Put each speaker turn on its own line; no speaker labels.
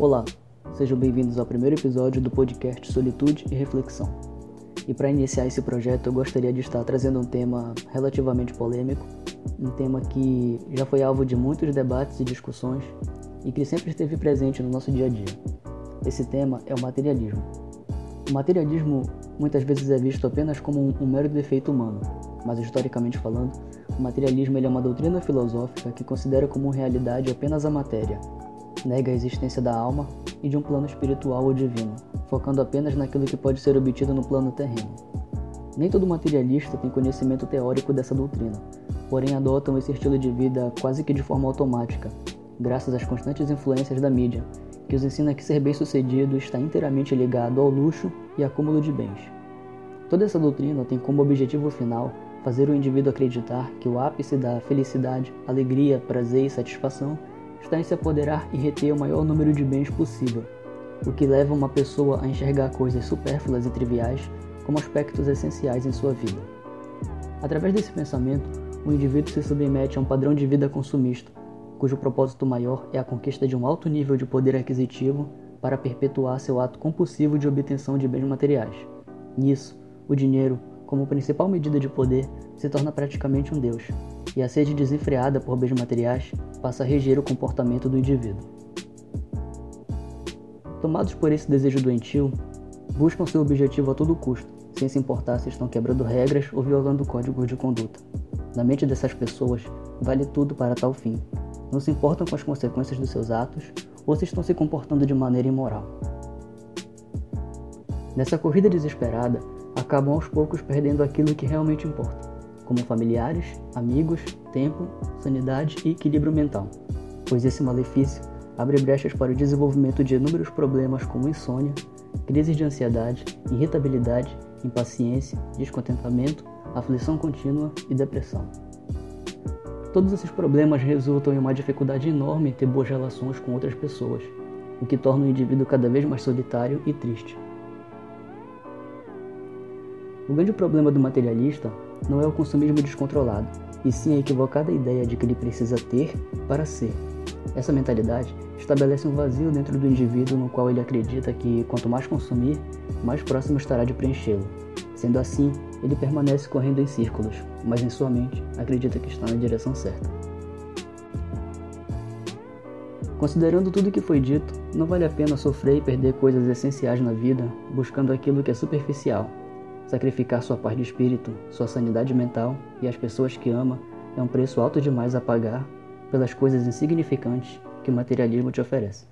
Olá, sejam bem-vindos ao primeiro episódio do podcast Solitude e Reflexão. E para iniciar esse projeto, eu gostaria de estar trazendo um tema relativamente polêmico, um tema que já foi alvo de muitos debates e discussões e que sempre esteve presente no nosso dia a dia. Esse tema é o materialismo. O materialismo muitas vezes é visto apenas como um, um mero defeito humano, mas historicamente falando, o materialismo é uma doutrina filosófica que considera como realidade apenas a matéria, nega a existência da alma e de um plano espiritual ou divino, focando apenas naquilo que pode ser obtido no plano terreno. Nem todo materialista tem conhecimento teórico dessa doutrina, porém adotam esse estilo de vida quase que de forma automática, graças às constantes influências da mídia, que os ensina que ser bem-sucedido está inteiramente ligado ao luxo e acúmulo de bens. Toda essa doutrina tem como objetivo final fazer o indivíduo acreditar que o ápice da felicidade, alegria, prazer e satisfação está em se apoderar e reter o maior número de bens possível, o que leva uma pessoa a enxergar coisas supérfluas e triviais como aspectos essenciais em sua vida. Através desse pensamento, o indivíduo se submete a um padrão de vida consumista, cujo propósito maior é a conquista de um alto nível de poder aquisitivo para perpetuar seu ato compulsivo de obtenção de bens materiais. Nisso, o dinheiro, como principal medida de poder, se torna praticamente um deus, e a sede desenfreada por bens materiais passa a reger o comportamento do indivíduo. Tomados por esse desejo doentio, buscam seu objetivo a todo custo, sem se importar se estão quebrando regras ou violando códigos de conduta. Na mente dessas pessoas, vale tudo para tal fim. Não se importam com as consequências dos seus atos ou se estão se comportando de maneira imoral. Nessa corrida desesperada, acabam aos poucos perdendo aquilo que realmente importa como familiares, amigos, tempo, sanidade e equilíbrio mental, pois esse malefício abre brechas para o desenvolvimento de inúmeros problemas como insônia, crises de ansiedade, irritabilidade, impaciência, descontentamento, aflição contínua e depressão. Todos esses problemas resultam em uma dificuldade enorme em ter boas relações com outras pessoas, o que torna o indivíduo cada vez mais solitário e triste. O grande problema do materialista não é o consumismo descontrolado, e sim a equivocada ideia de que ele precisa ter para ser. Essa mentalidade estabelece um vazio dentro do indivíduo no qual ele acredita que quanto mais consumir, mais próximo estará de preenchê-lo. Sendo assim, ele permanece correndo em círculos, mas em sua mente acredita que está na direção certa. Considerando tudo o que foi dito, não vale a pena sofrer e perder coisas essenciais na vida buscando aquilo que é superficial, Sacrificar sua paz de espírito, sua sanidade mental e as pessoas que ama é um preço alto demais a pagar pelas coisas insignificantes que o materialismo te oferece.